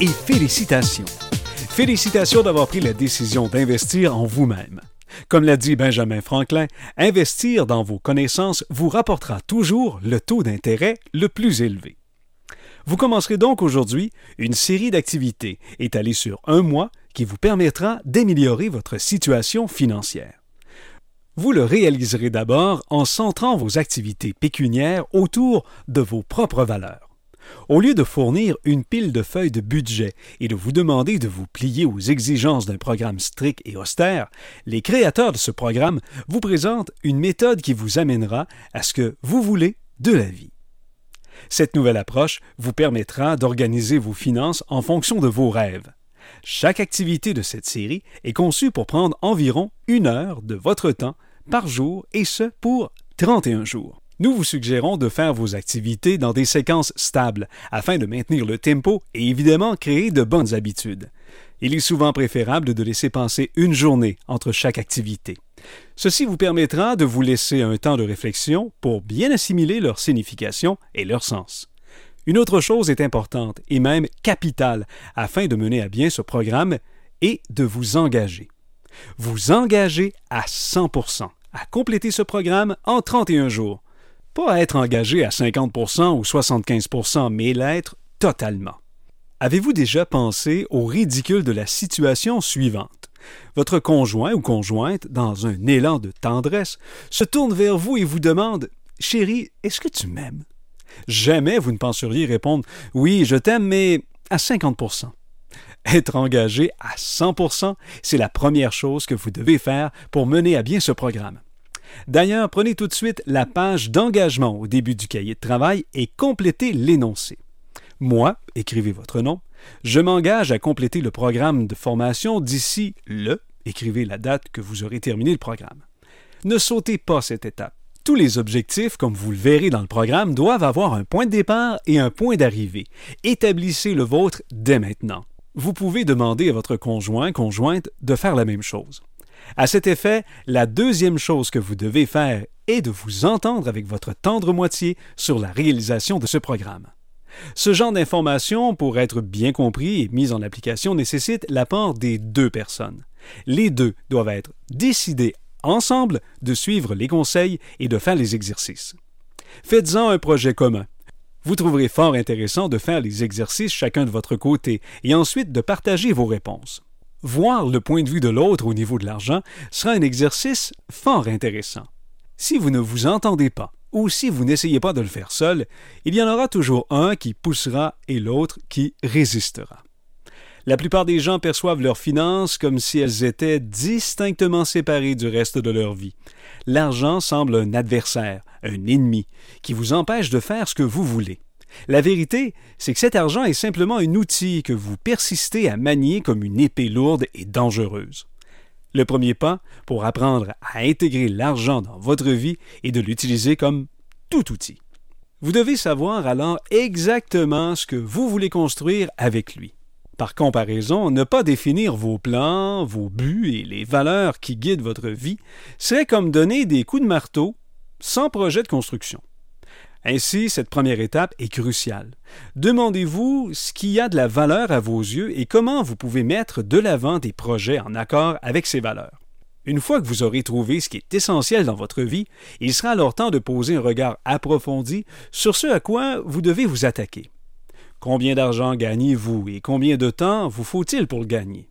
et félicitations. Félicitations d'avoir pris la décision d'investir en vous-même. Comme l'a dit Benjamin Franklin, investir dans vos connaissances vous rapportera toujours le taux d'intérêt le plus élevé. Vous commencerez donc aujourd'hui une série d'activités étalées sur un mois qui vous permettra d'améliorer votre situation financière. Vous le réaliserez d'abord en centrant vos activités pécuniaires autour de vos propres valeurs. Au lieu de fournir une pile de feuilles de budget et de vous demander de vous plier aux exigences d'un programme strict et austère, les créateurs de ce programme vous présentent une méthode qui vous amènera à ce que vous voulez de la vie. Cette nouvelle approche vous permettra d'organiser vos finances en fonction de vos rêves. Chaque activité de cette série est conçue pour prendre environ une heure de votre temps par jour et ce pour 31 jours. Nous vous suggérons de faire vos activités dans des séquences stables afin de maintenir le tempo et évidemment créer de bonnes habitudes. Il est souvent préférable de laisser passer une journée entre chaque activité. Ceci vous permettra de vous laisser un temps de réflexion pour bien assimiler leur signification et leur sens. Une autre chose est importante et même capitale afin de mener à bien ce programme et de vous engager. Vous engager à 100% à compléter ce programme en 31 jours. Pas être engagé à 50% ou 75%, mais l'être totalement. Avez-vous déjà pensé au ridicule de la situation suivante? Votre conjoint ou conjointe, dans un élan de tendresse, se tourne vers vous et vous demande Chérie, est-ce que tu m'aimes? Jamais vous ne penseriez répondre Oui, je t'aime, mais à 50% Être engagé à 100% c'est la première chose que vous devez faire pour mener à bien ce programme. D'ailleurs, prenez tout de suite la page d'engagement au début du cahier de travail et complétez l'énoncé. Moi, écrivez votre nom, je m'engage à compléter le programme de formation d'ici le, écrivez la date que vous aurez terminé le programme. Ne sautez pas cette étape. Tous les objectifs, comme vous le verrez dans le programme, doivent avoir un point de départ et un point d'arrivée. Établissez le vôtre dès maintenant. Vous pouvez demander à votre conjoint, conjointe de faire la même chose. À cet effet, la deuxième chose que vous devez faire est de vous entendre avec votre tendre moitié sur la réalisation de ce programme. Ce genre d'information, pour être bien compris et mise en application, nécessite l'apport des deux personnes. Les deux doivent être décidés ensemble de suivre les conseils et de faire les exercices. Faites-en un projet commun. Vous trouverez fort intéressant de faire les exercices chacun de votre côté et ensuite de partager vos réponses. Voir le point de vue de l'autre au niveau de l'argent sera un exercice fort intéressant. Si vous ne vous entendez pas, ou si vous n'essayez pas de le faire seul, il y en aura toujours un qui poussera et l'autre qui résistera. La plupart des gens perçoivent leurs finances comme si elles étaient distinctement séparées du reste de leur vie. L'argent semble un adversaire, un ennemi, qui vous empêche de faire ce que vous voulez. La vérité, c'est que cet argent est simplement un outil que vous persistez à manier comme une épée lourde et dangereuse. Le premier pas pour apprendre à intégrer l'argent dans votre vie est de l'utiliser comme tout outil. Vous devez savoir alors exactement ce que vous voulez construire avec lui. Par comparaison, ne pas définir vos plans, vos buts et les valeurs qui guident votre vie serait comme donner des coups de marteau sans projet de construction. Ainsi, cette première étape est cruciale. Demandez-vous ce qui a de la valeur à vos yeux et comment vous pouvez mettre de l'avant des projets en accord avec ces valeurs. Une fois que vous aurez trouvé ce qui est essentiel dans votre vie, il sera alors temps de poser un regard approfondi sur ce à quoi vous devez vous attaquer. Combien d'argent gagnez-vous et combien de temps vous faut-il pour le gagner?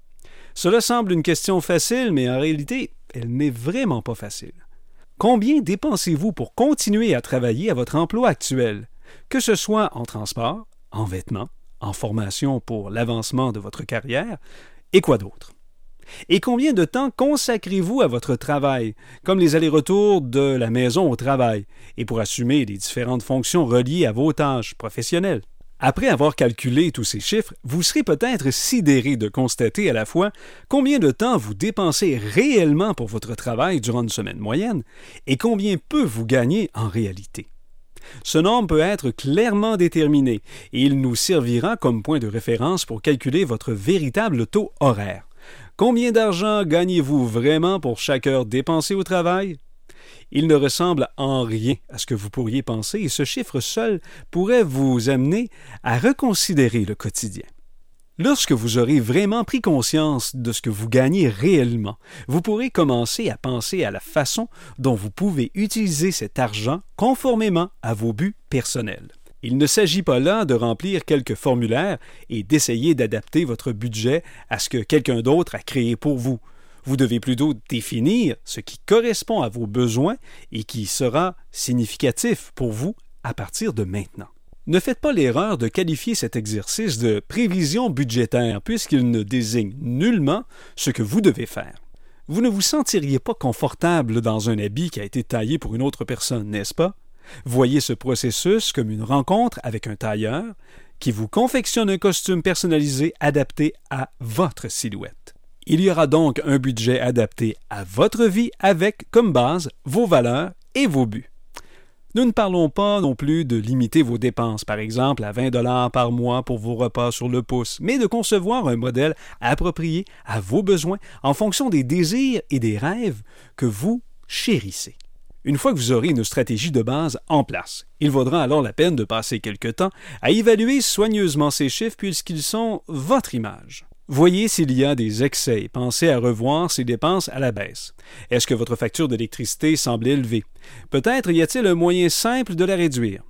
Cela semble une question facile, mais en réalité, elle n'est vraiment pas facile. Combien dépensez-vous pour continuer à travailler à votre emploi actuel, que ce soit en transport, en vêtements, en formation pour l'avancement de votre carrière, et quoi d'autre? Et combien de temps consacrez-vous à votre travail, comme les allers-retours de la maison au travail, et pour assumer les différentes fonctions reliées à vos tâches professionnelles? Après avoir calculé tous ces chiffres, vous serez peut-être sidéré de constater à la fois combien de temps vous dépensez réellement pour votre travail durant une semaine moyenne et combien peu vous gagnez en réalité. Ce nombre peut être clairement déterminé et il nous servira comme point de référence pour calculer votre véritable taux horaire. Combien d'argent gagnez-vous vraiment pour chaque heure dépensée au travail? Il ne ressemble en rien à ce que vous pourriez penser et ce chiffre seul pourrait vous amener à reconsidérer le quotidien. Lorsque vous aurez vraiment pris conscience de ce que vous gagnez réellement, vous pourrez commencer à penser à la façon dont vous pouvez utiliser cet argent conformément à vos buts personnels. Il ne s'agit pas là de remplir quelques formulaires et d'essayer d'adapter votre budget à ce que quelqu'un d'autre a créé pour vous. Vous devez plutôt définir ce qui correspond à vos besoins et qui sera significatif pour vous à partir de maintenant. Ne faites pas l'erreur de qualifier cet exercice de prévision budgétaire puisqu'il ne désigne nullement ce que vous devez faire. Vous ne vous sentiriez pas confortable dans un habit qui a été taillé pour une autre personne, n'est-ce pas? Voyez ce processus comme une rencontre avec un tailleur qui vous confectionne un costume personnalisé adapté à votre silhouette. Il y aura donc un budget adapté à votre vie avec comme base vos valeurs et vos buts. Nous ne parlons pas non plus de limiter vos dépenses, par exemple à 20 dollars par mois pour vos repas sur le pouce, mais de concevoir un modèle approprié à vos besoins en fonction des désirs et des rêves que vous chérissez. Une fois que vous aurez une stratégie de base en place, il vaudra alors la peine de passer quelque temps à évaluer soigneusement ces chiffres puisqu'ils sont votre image. Voyez s'il y a des excès pensez à revoir ces dépenses à la baisse. Est-ce que votre facture d'électricité semble élevée? Peut-être y a-t-il un moyen simple de la réduire.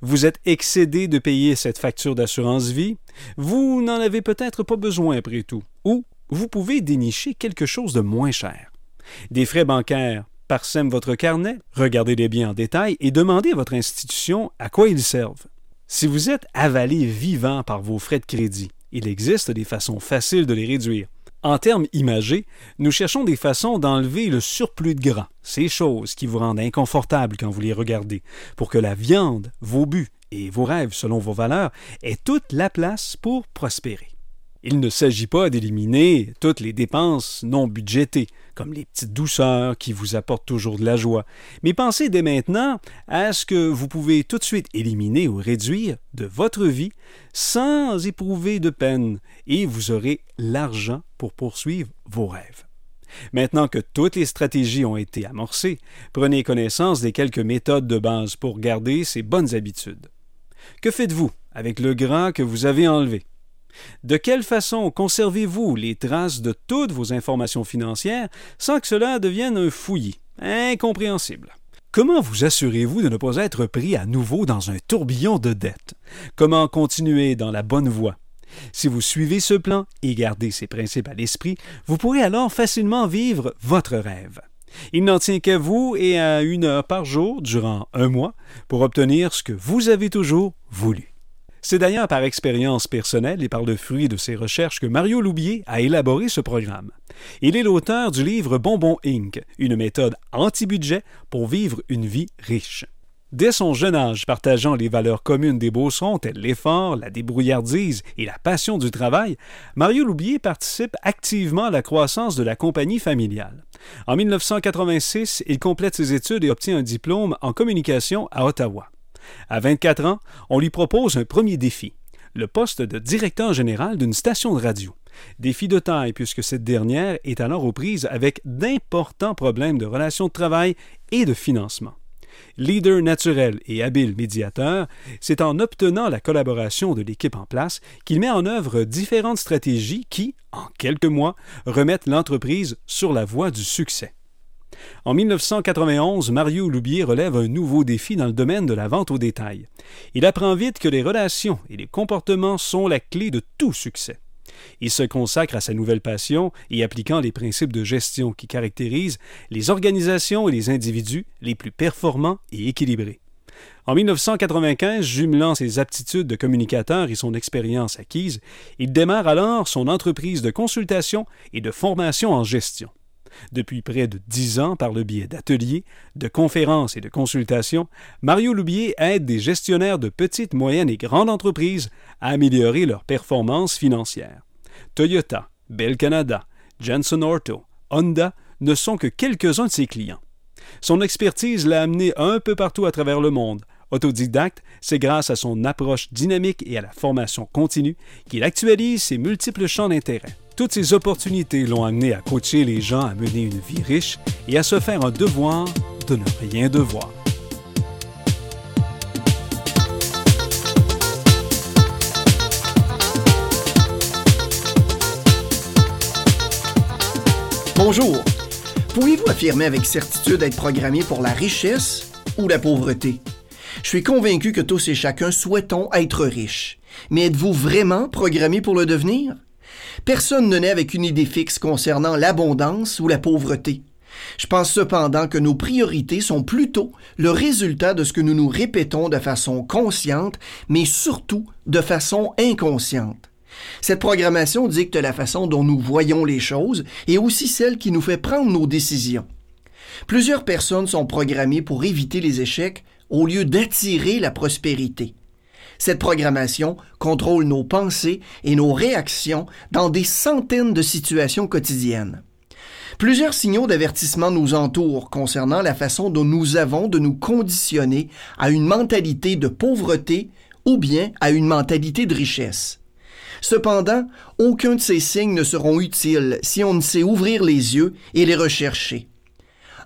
Vous êtes excédé de payer cette facture d'assurance vie? Vous n'en avez peut-être pas besoin après tout. Ou vous pouvez dénicher quelque chose de moins cher. Des frais bancaires parsèment votre carnet, regardez-les bien en détail et demandez à votre institution à quoi ils servent. Si vous êtes avalé vivant par vos frais de crédit, il existe des façons faciles de les réduire. En termes imagés, nous cherchons des façons d'enlever le surplus de gras, ces choses qui vous rendent inconfortable quand vous les regardez, pour que la viande, vos buts et vos rêves selon vos valeurs aient toute la place pour prospérer. Il ne s'agit pas d'éliminer toutes les dépenses non budgétées, comme les petites douceurs qui vous apportent toujours de la joie, mais pensez dès maintenant à ce que vous pouvez tout de suite éliminer ou réduire de votre vie sans éprouver de peine, et vous aurez l'argent pour poursuivre vos rêves. Maintenant que toutes les stratégies ont été amorcées, prenez connaissance des quelques méthodes de base pour garder ces bonnes habitudes. Que faites-vous avec le gras que vous avez enlevé? De quelle façon conservez-vous les traces de toutes vos informations financières sans que cela devienne un fouillis? Incompréhensible? Comment vous assurez-vous de ne pas être pris à nouveau dans un tourbillon de dettes? Comment continuer dans la bonne voie? Si vous suivez ce plan et gardez ces principes à l'esprit, vous pourrez alors facilement vivre votre rêve. Il n'en tient qu'à vous et à une heure par jour durant un mois pour obtenir ce que vous avez toujours voulu. C'est d'ailleurs par expérience personnelle et par le fruit de ses recherches que Mario Loubier a élaboré ce programme. Il est l'auteur du livre Bonbon Inc., une méthode anti-budget pour vivre une vie riche. Dès son jeune âge, partageant les valeurs communes des Beaucerons telles l'effort, la débrouillardise et la passion du travail, Mario Loubier participe activement à la croissance de la compagnie familiale. En 1986, il complète ses études et obtient un diplôme en communication à Ottawa. À 24 ans, on lui propose un premier défi, le poste de directeur général d'une station de radio. Défi de taille puisque cette dernière est alors aux prises avec d'importants problèmes de relations de travail et de financement. Leader naturel et habile médiateur, c'est en obtenant la collaboration de l'équipe en place qu'il met en œuvre différentes stratégies qui, en quelques mois, remettent l'entreprise sur la voie du succès. En 1991, Mario Loubier relève un nouveau défi dans le domaine de la vente au détail. Il apprend vite que les relations et les comportements sont la clé de tout succès. Il se consacre à sa nouvelle passion et appliquant les principes de gestion qui caractérisent les organisations et les individus les plus performants et équilibrés. En 1995, jumelant ses aptitudes de communicateur et son expérience acquise, il démarre alors son entreprise de consultation et de formation en gestion. Depuis près de dix ans, par le biais d'ateliers, de conférences et de consultations, Mario Loubier aide des gestionnaires de petites, moyennes et grandes entreprises à améliorer leurs performances financières. Toyota, Bell Canada, Jensen Orto, Honda ne sont que quelques-uns de ses clients. Son expertise l'a amené un peu partout à travers le monde. Autodidacte, c'est grâce à son approche dynamique et à la formation continue qu'il actualise ses multiples champs d'intérêt. Toutes ces opportunités l'ont amené à coacher les gens à mener une vie riche et à se faire un devoir de ne rien devoir. Bonjour. Pouvez-vous affirmer avec certitude être programmé pour la richesse ou la pauvreté? Je suis convaincu que tous et chacun souhaitons être riches. Mais êtes-vous vraiment programmé pour le devenir? Personne ne naît avec une idée fixe concernant l'abondance ou la pauvreté. Je pense cependant que nos priorités sont plutôt le résultat de ce que nous nous répétons de façon consciente, mais surtout de façon inconsciente. Cette programmation dicte la façon dont nous voyons les choses et aussi celle qui nous fait prendre nos décisions. Plusieurs personnes sont programmées pour éviter les échecs au lieu d'attirer la prospérité. Cette programmation contrôle nos pensées et nos réactions dans des centaines de situations quotidiennes. Plusieurs signaux d'avertissement nous entourent concernant la façon dont nous avons de nous conditionner à une mentalité de pauvreté ou bien à une mentalité de richesse. Cependant, aucun de ces signes ne seront utiles si on ne sait ouvrir les yeux et les rechercher.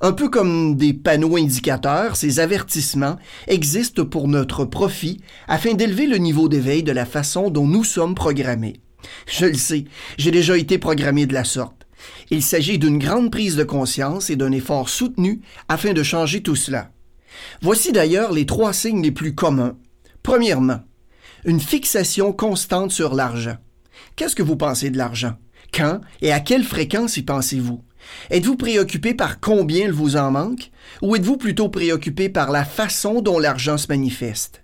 Un peu comme des panneaux indicateurs, ces avertissements existent pour notre profit afin d'élever le niveau d'éveil de la façon dont nous sommes programmés. Je le sais, j'ai déjà été programmé de la sorte. Il s'agit d'une grande prise de conscience et d'un effort soutenu afin de changer tout cela. Voici d'ailleurs les trois signes les plus communs. Premièrement, une fixation constante sur l'argent. Qu'est-ce que vous pensez de l'argent? Quand et à quelle fréquence y pensez-vous? Êtes-vous préoccupé par combien il vous en manque? Ou êtes-vous plutôt préoccupé par la façon dont l'argent se manifeste?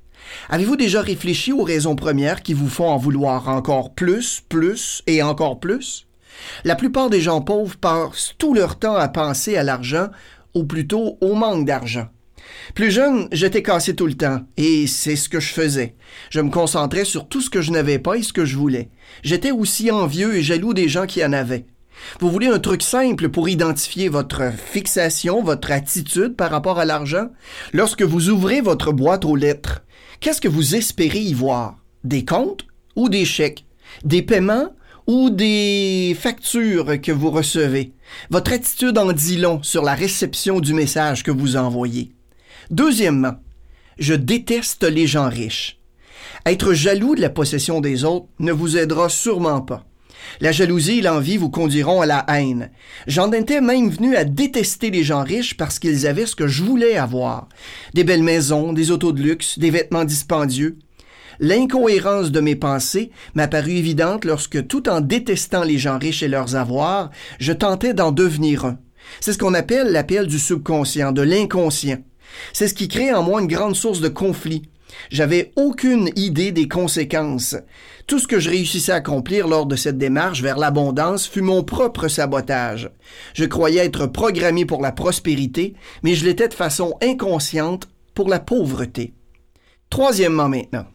Avez-vous déjà réfléchi aux raisons premières qui vous font en vouloir encore plus, plus et encore plus? La plupart des gens pauvres passent tout leur temps à penser à l'argent ou plutôt au manque d'argent. Plus jeune, j'étais cassé tout le temps, et c'est ce que je faisais. Je me concentrais sur tout ce que je n'avais pas et ce que je voulais. J'étais aussi envieux et jaloux des gens qui en avaient. Vous voulez un truc simple pour identifier votre fixation, votre attitude par rapport à l'argent? Lorsque vous ouvrez votre boîte aux lettres, qu'est-ce que vous espérez y voir? Des comptes ou des chèques? Des paiements ou des factures que vous recevez? Votre attitude en dit long sur la réception du message que vous envoyez. Deuxièmement, je déteste les gens riches. Être jaloux de la possession des autres ne vous aidera sûrement pas. La jalousie et l'envie vous conduiront à la haine. J'en étais même venu à détester les gens riches parce qu'ils avaient ce que je voulais avoir. Des belles maisons, des autos de luxe, des vêtements dispendieux. L'incohérence de mes pensées m'a paru évidente lorsque, tout en détestant les gens riches et leurs avoirs, je tentais d'en devenir un. C'est ce qu'on appelle l'appel du subconscient, de l'inconscient. C'est ce qui crée en moi une grande source de conflit. J'avais aucune idée des conséquences. Tout ce que je réussissais à accomplir lors de cette démarche vers l'abondance fut mon propre sabotage. Je croyais être programmé pour la prospérité, mais je l'étais de façon inconsciente pour la pauvreté. Troisièmement maintenant,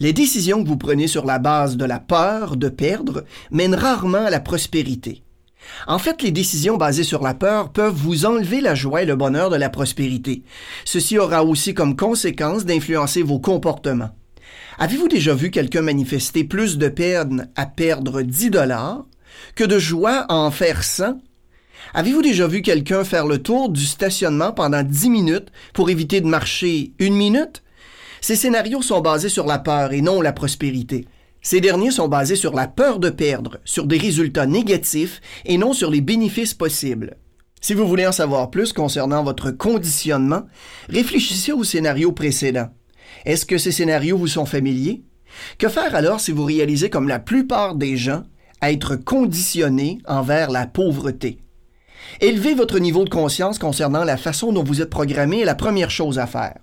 les décisions que vous prenez sur la base de la peur de perdre mènent rarement à la prospérité. En fait, les décisions basées sur la peur peuvent vous enlever la joie et le bonheur de la prospérité. Ceci aura aussi comme conséquence d'influencer vos comportements. Avez-vous déjà vu quelqu'un manifester plus de peine à perdre 10 dollars que de joie à en faire 100? Avez-vous déjà vu quelqu'un faire le tour du stationnement pendant 10 minutes pour éviter de marcher une minute? Ces scénarios sont basés sur la peur et non la prospérité. Ces derniers sont basés sur la peur de perdre, sur des résultats négatifs et non sur les bénéfices possibles. Si vous voulez en savoir plus concernant votre conditionnement, réfléchissez au scénario précédent. Est-ce que ces scénarios vous sont familiers? Que faire alors si vous réalisez comme la plupart des gens à être conditionnés envers la pauvreté? Élevez votre niveau de conscience concernant la façon dont vous êtes programmé est la première chose à faire.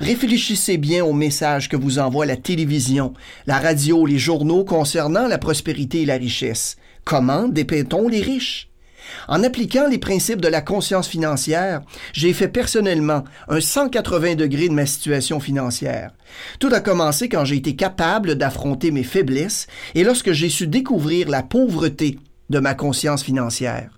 Réfléchissez bien aux messages que vous envoie la télévision, la radio, les journaux concernant la prospérité et la richesse. Comment dépeint-on les riches? En appliquant les principes de la conscience financière, j'ai fait personnellement un 180 degrés de ma situation financière. Tout a commencé quand j'ai été capable d'affronter mes faiblesses et lorsque j'ai su découvrir la pauvreté de ma conscience financière.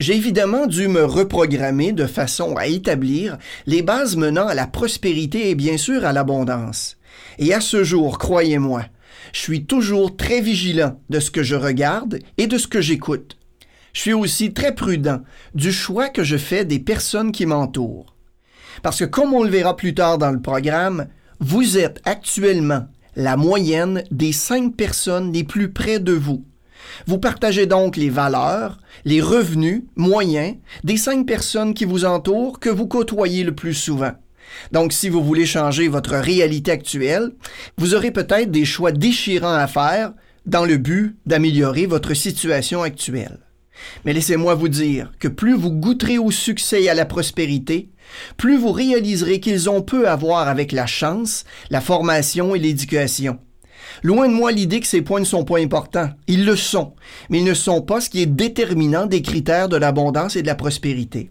J'ai évidemment dû me reprogrammer de façon à établir les bases menant à la prospérité et bien sûr à l'abondance. Et à ce jour, croyez-moi, je suis toujours très vigilant de ce que je regarde et de ce que j'écoute. Je suis aussi très prudent du choix que je fais des personnes qui m'entourent. Parce que comme on le verra plus tard dans le programme, vous êtes actuellement la moyenne des cinq personnes les plus près de vous Vous partagez donc les valeurs, les revenus moyens des cinq personnes qui vous entourent que vous côtoyez le plus souvent. Donc, si vous voulez changer votre réalité actuelle, vous aurez peut-être des choix déchirants à faire dans le but d'améliorer votre situation actuelle. Mais laissez-moi vous dire que plus vous goûterez au succès et à la prospérité, plus vous réaliserez qu'ils ont peu à voir avec la chance, la formation et l'éducation. Loin de moi l'idée que ces points ne sont pas importants. Ils le sont, mais ils ne sont pas ce qui est déterminant des critères de l'abondance et de la prospérité.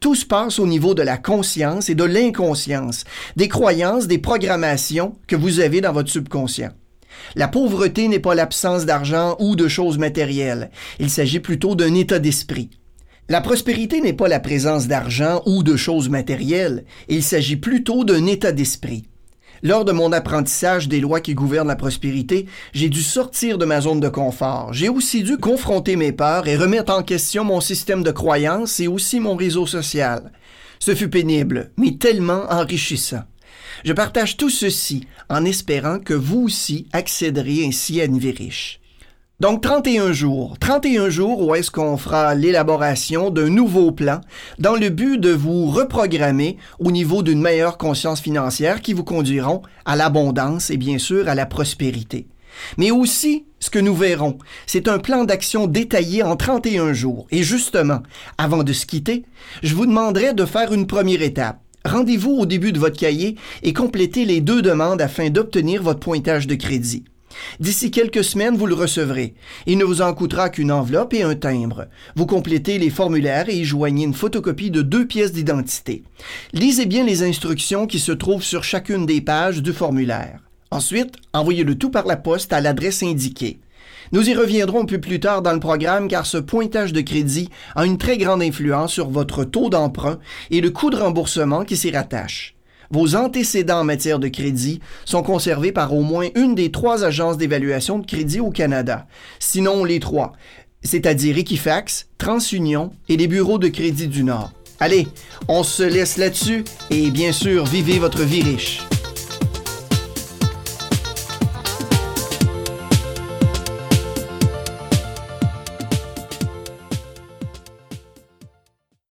Tout se passe au niveau de la conscience et de l'inconscience, des croyances, des programmations que vous avez dans votre subconscient. La pauvreté n'est pas l'absence d'argent ou de choses matérielles, il s'agit plutôt d'un état d'esprit. La prospérité n'est pas la présence d'argent ou de choses matérielles, il s'agit plutôt d'un état d'esprit. Lors de mon apprentissage des lois qui gouvernent la prospérité, j'ai dû sortir de ma zone de confort. J'ai aussi dû confronter mes peurs et remettre en question mon système de croyances et aussi mon réseau social. Ce fut pénible, mais tellement enrichissant. Je partage tout ceci en espérant que vous aussi accéderez ainsi à une vie riche. Donc 31 jours. 31 jours où est-ce qu'on fera l'élaboration d'un nouveau plan dans le but de vous reprogrammer au niveau d'une meilleure conscience financière qui vous conduiront à l'abondance et bien sûr à la prospérité. Mais aussi, ce que nous verrons, c'est un plan d'action détaillé en 31 jours. Et justement, avant de se quitter, je vous demanderai de faire une première étape. Rendez-vous au début de votre cahier et complétez les deux demandes afin d'obtenir votre pointage de crédit. D'ici quelques semaines, vous le recevrez. Il ne vous en coûtera qu'une enveloppe et un timbre. Vous complétez les formulaires et y joignez une photocopie de deux pièces d'identité. Lisez bien les instructions qui se trouvent sur chacune des pages du formulaire. Ensuite, envoyez le tout par la poste à l'adresse indiquée. Nous y reviendrons un peu plus tard dans le programme car ce pointage de crédit a une très grande influence sur votre taux d'emprunt et le coût de remboursement qui s'y rattache. Vos antécédents en matière de crédit sont conservés par au moins une des trois agences d'évaluation de crédit au Canada, sinon les trois, c'est-à-dire Equifax, TransUnion et les bureaux de crédit du Nord. Allez, on se laisse là-dessus et bien sûr, vivez votre vie riche.